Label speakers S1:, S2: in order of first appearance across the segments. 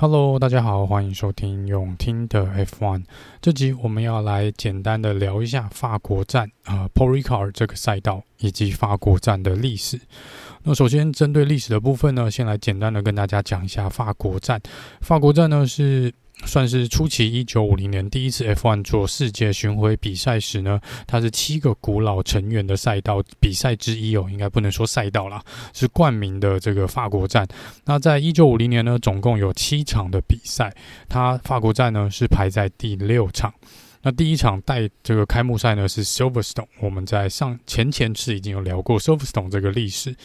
S1: Hello，大家好，欢迎收听永听的 F1。这集我们要来简单的聊一下法国站啊、呃、Paul Ricard 这个赛道以及法国站的历史。那首先针对历史的部分呢，先来简单的跟大家讲一下法国站。法国站呢是。算是初期，一九五零年第一次 F1 做世界巡回比赛时呢，它是七个古老成员的赛道比赛之一哦，应该不能说赛道啦，是冠名的这个法国站。那在一九五零年呢，总共有七场的比赛，它法国站呢是排在第六场。那第一场带这个开幕赛呢是 Silverstone，我们在上前前次已经有聊过 Silverstone 这个历史。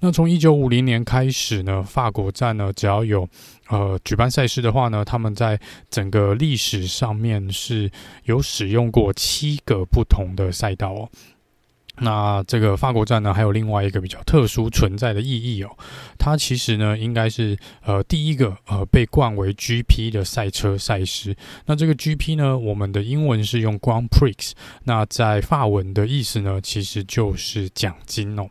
S1: 那从一九五零年开始呢，法国站呢，只要有呃举办赛事的话呢，他们在整个历史上面是有使用过七个不同的赛道哦。那这个法国站呢，还有另外一个比较特殊存在的意义哦，它其实呢，应该是呃第一个呃被冠为 GP 的赛车赛事。那这个 GP 呢，我们的英文是用 Grand Prix，那在法文的意思呢，其实就是奖金哦。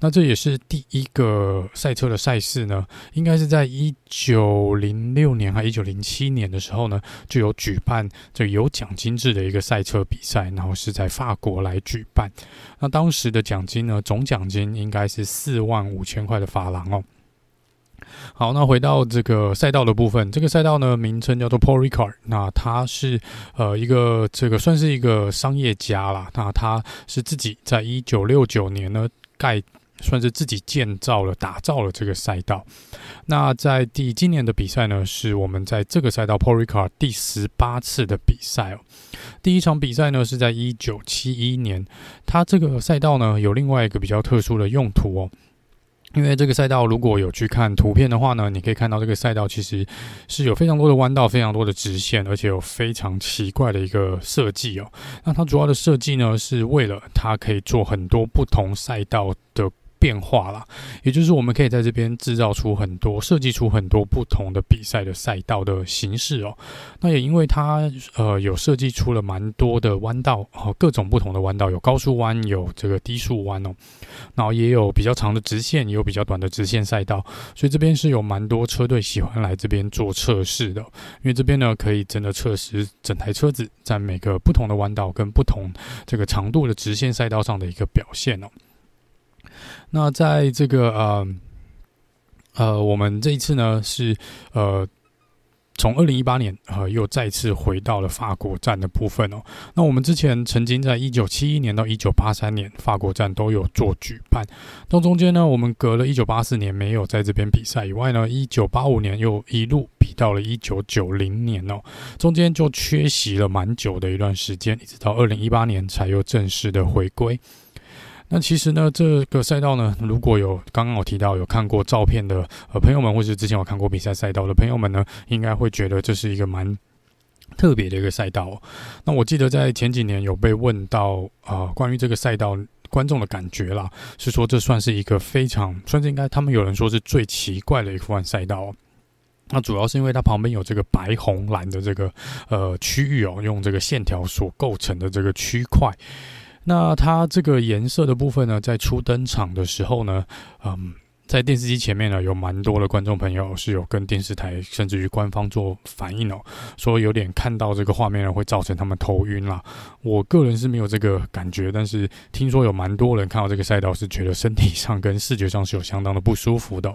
S1: 那这也是第一个赛车的赛事呢，应该是在一九零六年还一九零七年的时候呢，就有举办这个有奖金制的一个赛车比赛，然后是在法国来举办。那当时的奖金呢，总奖金应该是四万五千块的法郎哦。好，那回到这个赛道的部分，这个赛道呢，名称叫做 Paul Ricard，那他是呃一个这个算是一个商业家啦，那他是自己在一九六九年呢。盖算是自己建造了、打造了这个赛道。那在第今年的比赛呢，是我们在这个赛道 p o r i c a r 第十八次的比赛哦。第一场比赛呢是在一九七一年，它这个赛道呢有另外一个比较特殊的用途哦。因为这个赛道，如果有去看图片的话呢，你可以看到这个赛道其实是有非常多的弯道、非常多的直线，而且有非常奇怪的一个设计哦。那它主要的设计呢，是为了它可以做很多不同赛道的。变化啦，也就是我们可以在这边制造出很多、设计出很多不同的比赛的赛道的形式哦。那也因为它呃有设计出了蛮多的弯道哦，各种不同的弯道，有高速弯，有这个低速弯哦，然后也有比较长的直线，也有比较短的直线赛道，所以这边是有蛮多车队喜欢来这边做测试的，因为这边呢可以真的测试整台车子在每个不同的弯道跟不同这个长度的直线赛道上的一个表现哦。那在这个呃呃，我们这一次呢是呃，从二零一八年呃又再次回到了法国站的部分哦。那我们之前曾经在一九七一年到一九八三年法国站都有做举办，到中间呢我们隔了一九八四年没有在这边比赛以外呢，一九八五年又一路比到了一九九零年哦，中间就缺席了蛮久的一段时间，一直到二零一八年才又正式的回归。那其实呢，这个赛道呢，如果有刚刚我提到有看过照片的呃朋友们，或是之前有看过比赛赛道的朋友们呢，应该会觉得这是一个蛮特别的一个赛道。那我记得在前几年有被问到啊、关于这个赛道观众的感觉啦，是说这算是一个非常算是应该他们有人说是最奇怪的一款赛道。那主要是因为它旁边有这个白红蓝的这个呃区域哦，用这个线条所构成的这个区块。那它这个颜色的部分呢，在初登场的时候呢，嗯，在电视机前面呢，有蛮多的观众朋友是有跟电视台甚至于官方做反应哦，说有点看到这个画面呢，会造成他们头晕啦。我个人是没有这个感觉，但是听说有蛮多人看到这个赛道是觉得身体上跟视觉上是有相当的不舒服的。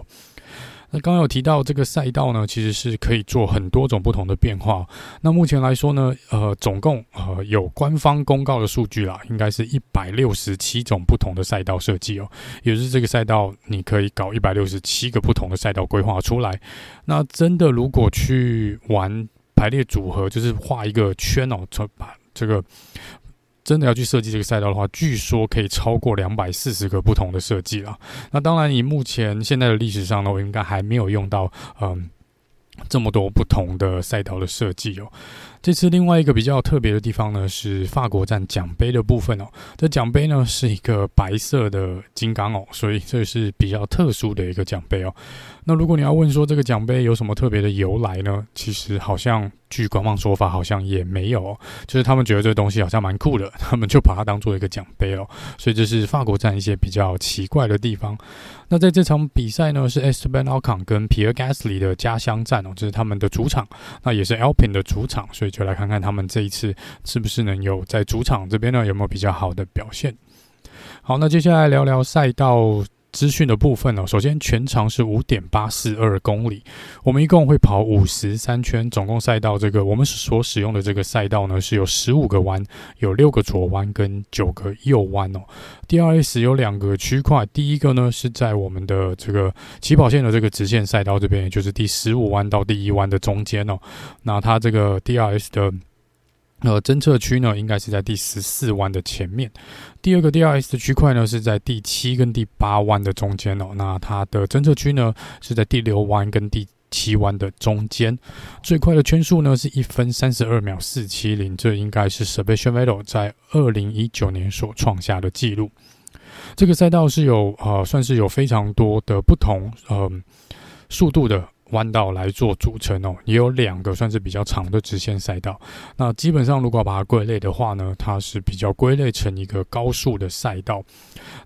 S1: 那刚有提到这个赛道呢，其实是可以做很多种不同的变化。那目前来说呢，呃，总共呃有官方公告的数据啦，应该是一百六十七种不同的赛道设计哦。也就是这个赛道，你可以搞一百六十七个不同的赛道规划出来。那真的如果去玩排列组合，就是画一个圈哦，把这个。真的要去设计这个赛道的话，据说可以超过两百四十个不同的设计了。那当然，以目前现在的历史上呢，我应该还没有用到嗯这么多不同的赛道的设计哦。这次另外一个比较特别的地方呢，是法国站奖杯的部分哦。这奖杯呢是一个白色的金刚哦，所以这是比较特殊的一个奖杯哦。那如果你要问说这个奖杯有什么特别的由来呢？其实好像据官方说法，好像也没有哦，就是他们觉得这个东西好像蛮酷的，他们就把它当做一个奖杯哦。所以这是法国站一些比较奇怪的地方。那在这场比赛呢，是 Esteban Ocon 跟 Pierre Gasly 的家乡站哦，这是他们的主场，那也是 Alpine 的主场，所以就来看看他们这一次是不是能有在主场这边呢有没有比较好的表现。好，那接下来聊聊赛道。资讯的部分呢，首先全长是五点八四二公里，我们一共会跑五十三圈，总共赛道这个我们所使用的这个赛道呢是有十五个弯，有六个左弯跟九个右弯哦。DRS 有两个区块，第一个呢是在我们的这个起跑线的这个直线赛道这边，也就是第十五弯到第一弯的中间哦。那它这个 DRS 的。呃，侦测区呢，应该是在第十四弯的前面。第二个 DRS 的区块呢，是在第七跟第八弯的中间哦。那它的侦测区呢，是在第六弯跟第七弯的中间。最快的圈速呢，是一分三十二秒四七零，这应该是 Sebastian Vettel 在二零一九年所创下的纪录。这个赛道是有呃，算是有非常多的不同呃速度的。弯道来做组成哦，也有两个算是比较长的直线赛道。那基本上如果把它归类的话呢，它是比较归类成一个高速的赛道。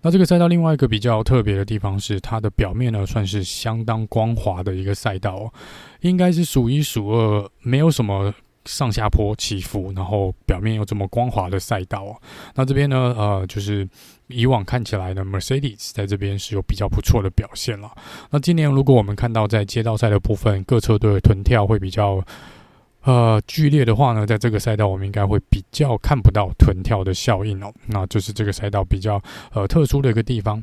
S1: 那这个赛道另外一个比较特别的地方是，它的表面呢算是相当光滑的一个赛道哦，应该是数一数二，没有什么。上下坡起伏，然后表面有这么光滑的赛道哦。那这边呢，呃，就是以往看起来呢，Mercedes 在这边是有比较不错的表现了。那今年如果我们看到在街道赛的部分，各车队的臀跳会比较呃剧烈的话呢，在这个赛道我们应该会比较看不到臀跳的效应哦。那就是这个赛道比较呃特殊的一个地方。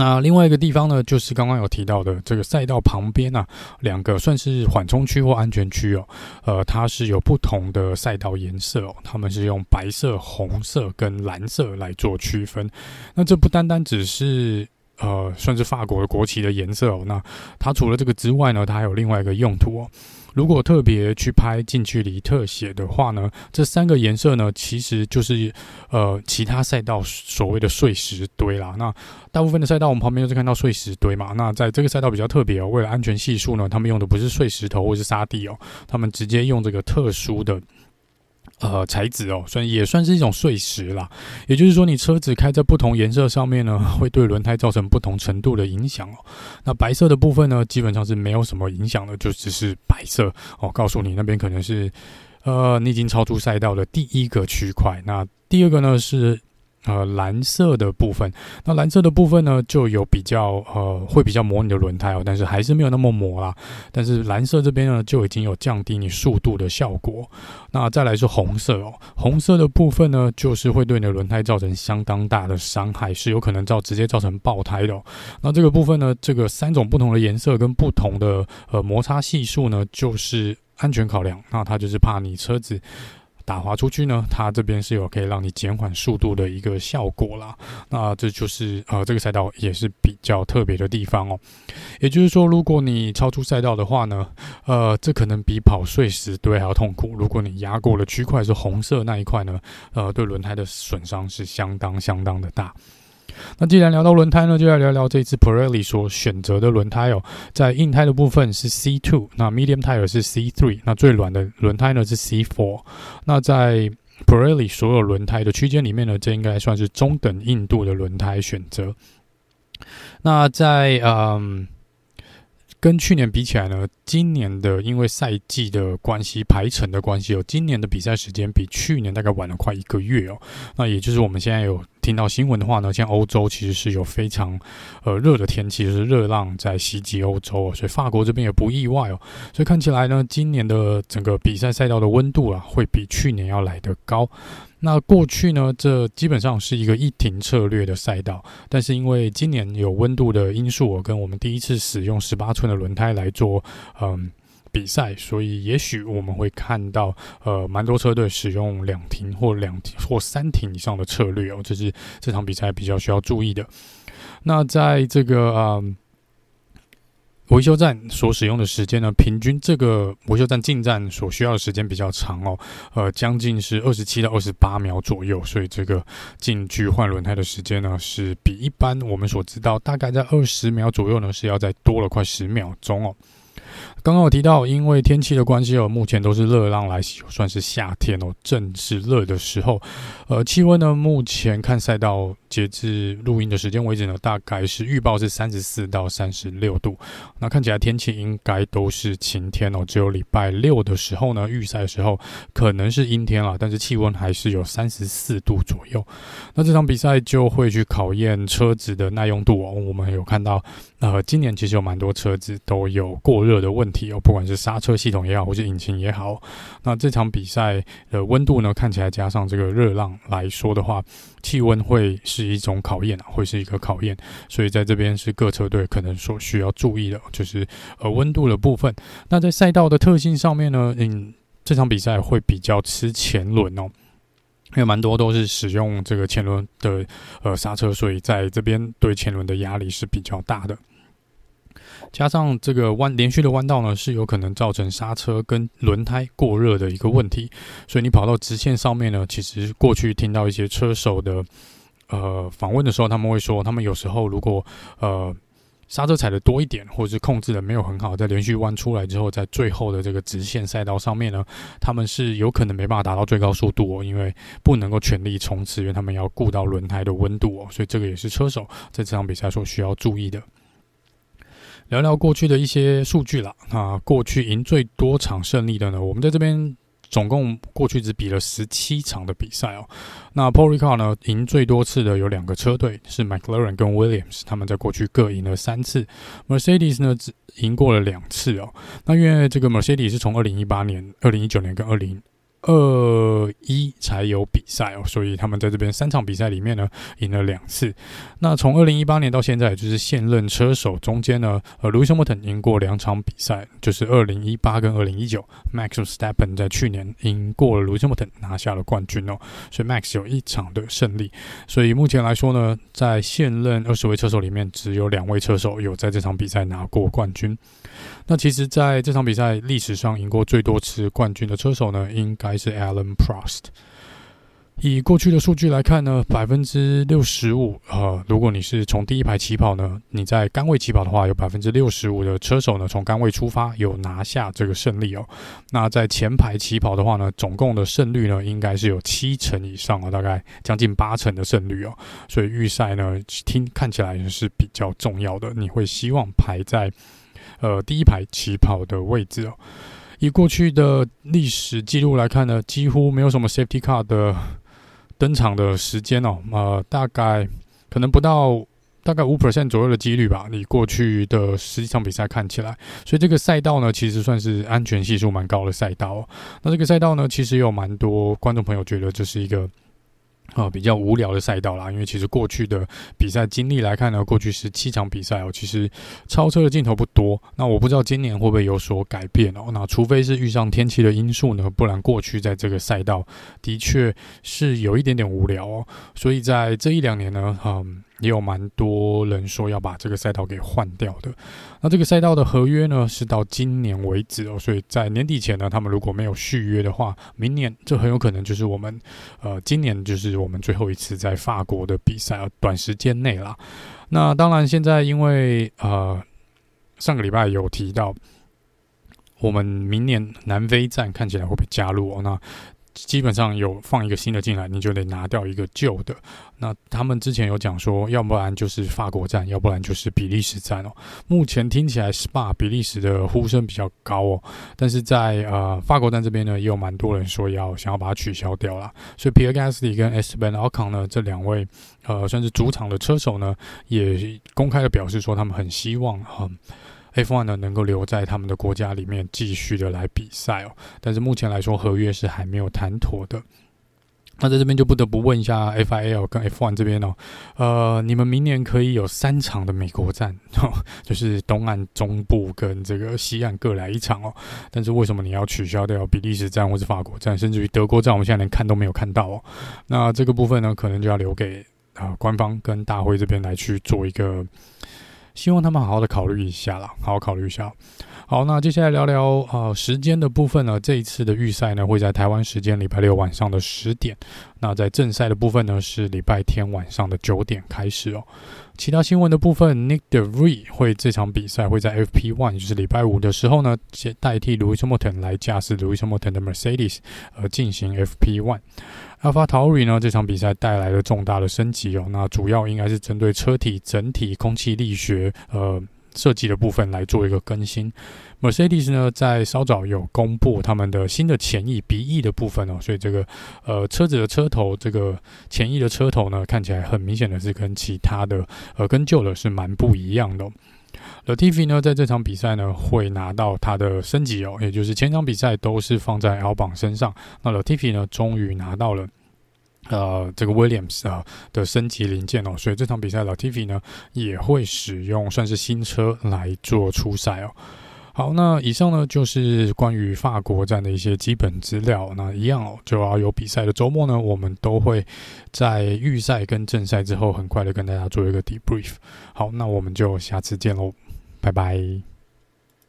S1: 那另外一个地方呢，就是刚刚有提到的这个赛道旁边啊，两个算是缓冲区或安全区哦，呃，它是有不同的赛道颜色哦，他们是用白色、红色跟蓝色来做区分。那这不单单只是呃，算是法国的国旗的颜色哦，那它除了这个之外呢，它还有另外一个用途哦。如果特别去拍近距离特写的话呢，这三个颜色呢，其实就是呃其他赛道所谓的碎石堆啦。那大部分的赛道我们旁边都是看到碎石堆嘛。那在这个赛道比较特别哦，为了安全系数呢，他们用的不是碎石头或是沙地哦，他们直接用这个特殊的。呃，材质哦，算也算是一种碎石啦。也就是说，你车子开在不同颜色上面呢，会对轮胎造成不同程度的影响哦。那白色的部分呢，基本上是没有什么影响的，就只是白色哦。告诉你那边可能是，呃，你已经超出赛道的第一个区块。那第二个呢是。呃，蓝色的部分，那蓝色的部分呢，就有比较呃，会比较磨你的轮胎哦，但是还是没有那么磨啦。但是蓝色这边呢，就已经有降低你速度的效果。那再来是红色哦，红色的部分呢，就是会对你的轮胎造成相当大的伤害，是有可能造直接造成爆胎的哦。那这个部分呢，这个三种不同的颜色跟不同的呃摩擦系数呢，就是安全考量。那它就是怕你车子。打滑出去呢，它这边是有可以让你减缓速度的一个效果啦。那这就是呃这个赛道也是比较特别的地方哦。也就是说，如果你超出赛道的话呢，呃，这可能比跑碎石堆还要痛苦。如果你压过了区块是红色那一块呢，呃，对轮胎的损伤是相当相当的大。那既然聊到轮胎呢，就来聊聊这次 Pirelli 所选择的轮胎哦。在硬胎的部分是 C2，那 Medium Tire 是 C3，那最软的轮胎呢是 C4。那在 Pirelli 所有轮胎的区间里面呢，这应该算是中等硬度的轮胎选择。那在嗯。跟去年比起来呢，今年的因为赛季的关系、排程的关系哦，今年的比赛时间比去年大概晚了快一个月哦。那也就是我们现在有听到新闻的话呢，像欧洲其实是有非常呃热的天气，就是热浪在袭击欧洲哦，所以法国这边也不意外哦。所以看起来呢，今年的整个比赛赛道的温度啊，会比去年要来得高。那过去呢，这基本上是一个一停策略的赛道，但是因为今年有温度的因素，我跟我们第一次使用十八寸的轮胎来做嗯比赛，所以也许我们会看到呃蛮多车队使用两停或两停或三停以上的策略哦，这是这场比赛比较需要注意的。那在这个嗯。维修站所使用的时间呢，平均这个维修站进站所需要的时间比较长哦，呃，将近是二十七到二十八秒左右，所以这个进去换轮胎的时间呢，是比一般我们所知道大概在二十秒左右呢，是要再多了快十秒钟哦。刚刚我提到，因为天气的关系哦，目前都是热浪来袭，算是夏天哦，正是热的时候。呃，气温呢，目前看赛道。截至录音的时间为止呢，大概是预报是三十四到三十六度。那看起来天气应该都是晴天哦，只有礼拜六的时候呢，预赛的时候可能是阴天了，但是气温还是有三十四度左右。那这场比赛就会去考验车子的耐用度哦。我们有看到，呃，今年其实有蛮多车子都有过热的问题哦，不管是刹车系统也好，或是引擎也好。那这场比赛的温度呢，看起来加上这个热浪来说的话，气温会是一种考验啊，会是一个考验，所以在这边是各车队可能所需要注意的，就是呃温度的部分。那在赛道的特性上面呢，嗯，这场比赛会比较吃前轮哦，因为蛮多都是使用这个前轮的呃刹车，所以在这边对前轮的压力是比较大的。加上这个弯连续的弯道呢，是有可能造成刹车跟轮胎过热的一个问题。所以你跑到直线上面呢，其实过去听到一些车手的呃访问的时候，他们会说，他们有时候如果呃刹车踩的多一点，或者是控制的没有很好，在连续弯出来之后，在最后的这个直线赛道上面呢，他们是有可能没办法达到最高速度哦，因为不能够全力冲刺，因为他们要顾到轮胎的温度哦。所以这个也是车手在这场比赛所需要注意的。聊聊过去的一些数据啦。那过去赢最多场胜利的呢？我们在这边总共过去只比了十七场的比赛哦。那 p o r i c a r 呢，赢最多次的有两个车队是 McLaren 跟 Williams，他们在过去各赢了三次。Mercedes 呢只赢过了两次哦。那因为这个 Mercedes 是从二零一八年、二零一九年跟二零。二一才有比赛哦，所以他们在这边三场比赛里面呢，赢了两次。那从二零一八年到现在，就是现任车手中间呢，呃，Lewis Hamilton 赢过两场比赛，就是二零一八跟二零一九。Max Verstappen 在去年赢过了 Lewis Hamilton，拿下了冠军哦，所以 Max 有一场的胜利。所以目前来说呢，在现任二十位车手里面，只有两位车手有在这场比赛拿过冠军。那其实，在这场比赛历史上赢过最多次冠军的车手呢，应该还是 Alan Prost。以过去的数据来看呢，百分之六十五，呃，如果你是从第一排起跑呢，你在杆位起跑的话，有百分之六十五的车手呢，从杆位出发有拿下这个胜利哦。那在前排起跑的话呢，总共的胜率呢，应该是有七成以上哦，大概将近八成的胜率哦。所以预赛呢，听看起来是比较重要的，你会希望排在。呃，第一排起跑的位置哦，以过去的历史记录来看呢，几乎没有什么 safety car 的登场的时间哦，呃，大概可能不到大概五 percent 左右的几率吧。你过去的十几场比赛看起来，所以这个赛道呢，其实算是安全系数蛮高的赛道哦。那这个赛道呢，其实有蛮多观众朋友觉得这是一个。啊、比较无聊的赛道啦，因为其实过去的比赛经历来看呢，过去十七场比赛哦，其实超车的镜头不多。那我不知道今年会不会有所改变哦。那除非是遇上天气的因素呢，不然过去在这个赛道的确是有一点点无聊哦。所以在这一两年呢，嗯。也有蛮多人说要把这个赛道给换掉的。那这个赛道的合约呢，是到今年为止哦，所以在年底前呢，他们如果没有续约的话，明年这很有可能就是我们呃，今年就是我们最后一次在法国的比赛啊，短时间内啦。那当然，现在因为呃上个礼拜有提到，我们明年南非站看起来会被加入哦，那。基本上有放一个新的进来，你就得拿掉一个旧的。那他们之前有讲说，要不然就是法国站，要不然就是比利时站哦。目前听起来 Spa 比利时的呼声比较高哦，但是在呃法国站这边呢，也有蛮多人说要想要把它取消掉了。所以 Pierre Gasly 跟 Esteban Ocon 呢这两位呃算是主场的车手呢，也公开的表示说他们很希望哈。F1 呢能够留在他们的国家里面继续的来比赛哦，但是目前来说合约是还没有谈妥的。那在这边就不得不问一下 FIL 跟 F1 这边哦，呃，你们明年可以有三场的美国站，就是东岸、中部跟这个西岸各来一场哦，但是为什么你要取消掉比利时站或是法国站，甚至于德国站，我们现在连看都没有看到哦？那这个部分呢，可能就要留给啊、官方跟大会这边来去做一个。希望他们好好的考虑一下啦，好好考虑一下。好，那接下来聊聊呃时间的部分呢。这一次的预赛呢会在台湾时间礼拜六晚上的十点。那在正赛的部分呢是礼拜天晚上的九点开始哦。其他新闻的部分，Nick De r e 会这场比赛会在 F P One，就是礼拜五的时候呢，代替 Lewis Hamilton 来驾驶 Lewis Hamilton 的 Mercedes 而进行 F P One FP1。AlphaTauri 呢这场比赛带来了重大的升级哦。那主要应该是针对车体整体空气力学呃。设计的部分来做一个更新，Mercedes 呢在稍早有公布他们的新的前翼鼻翼的部分哦，所以这个呃车子的车头这个前翼的车头呢看起来很明显的是跟其他的呃跟旧的是蛮不一样的。Latifi 呢在这场比赛呢会拿到他的升级哦，也就是前场比赛都是放在 L 榜身上，那 Latifi 呢终于拿到了。呃，这个 Williams 啊的升级零件哦，所以这场比赛 Latifi 呢也会使用算是新车来做初赛哦。好，那以上呢就是关于法国站的一些基本资料。那一样哦，就要有比赛的周末呢，我们都会在预赛跟正赛之后，很快的跟大家做一个 debrief。好，那我们就下次见喽，拜拜。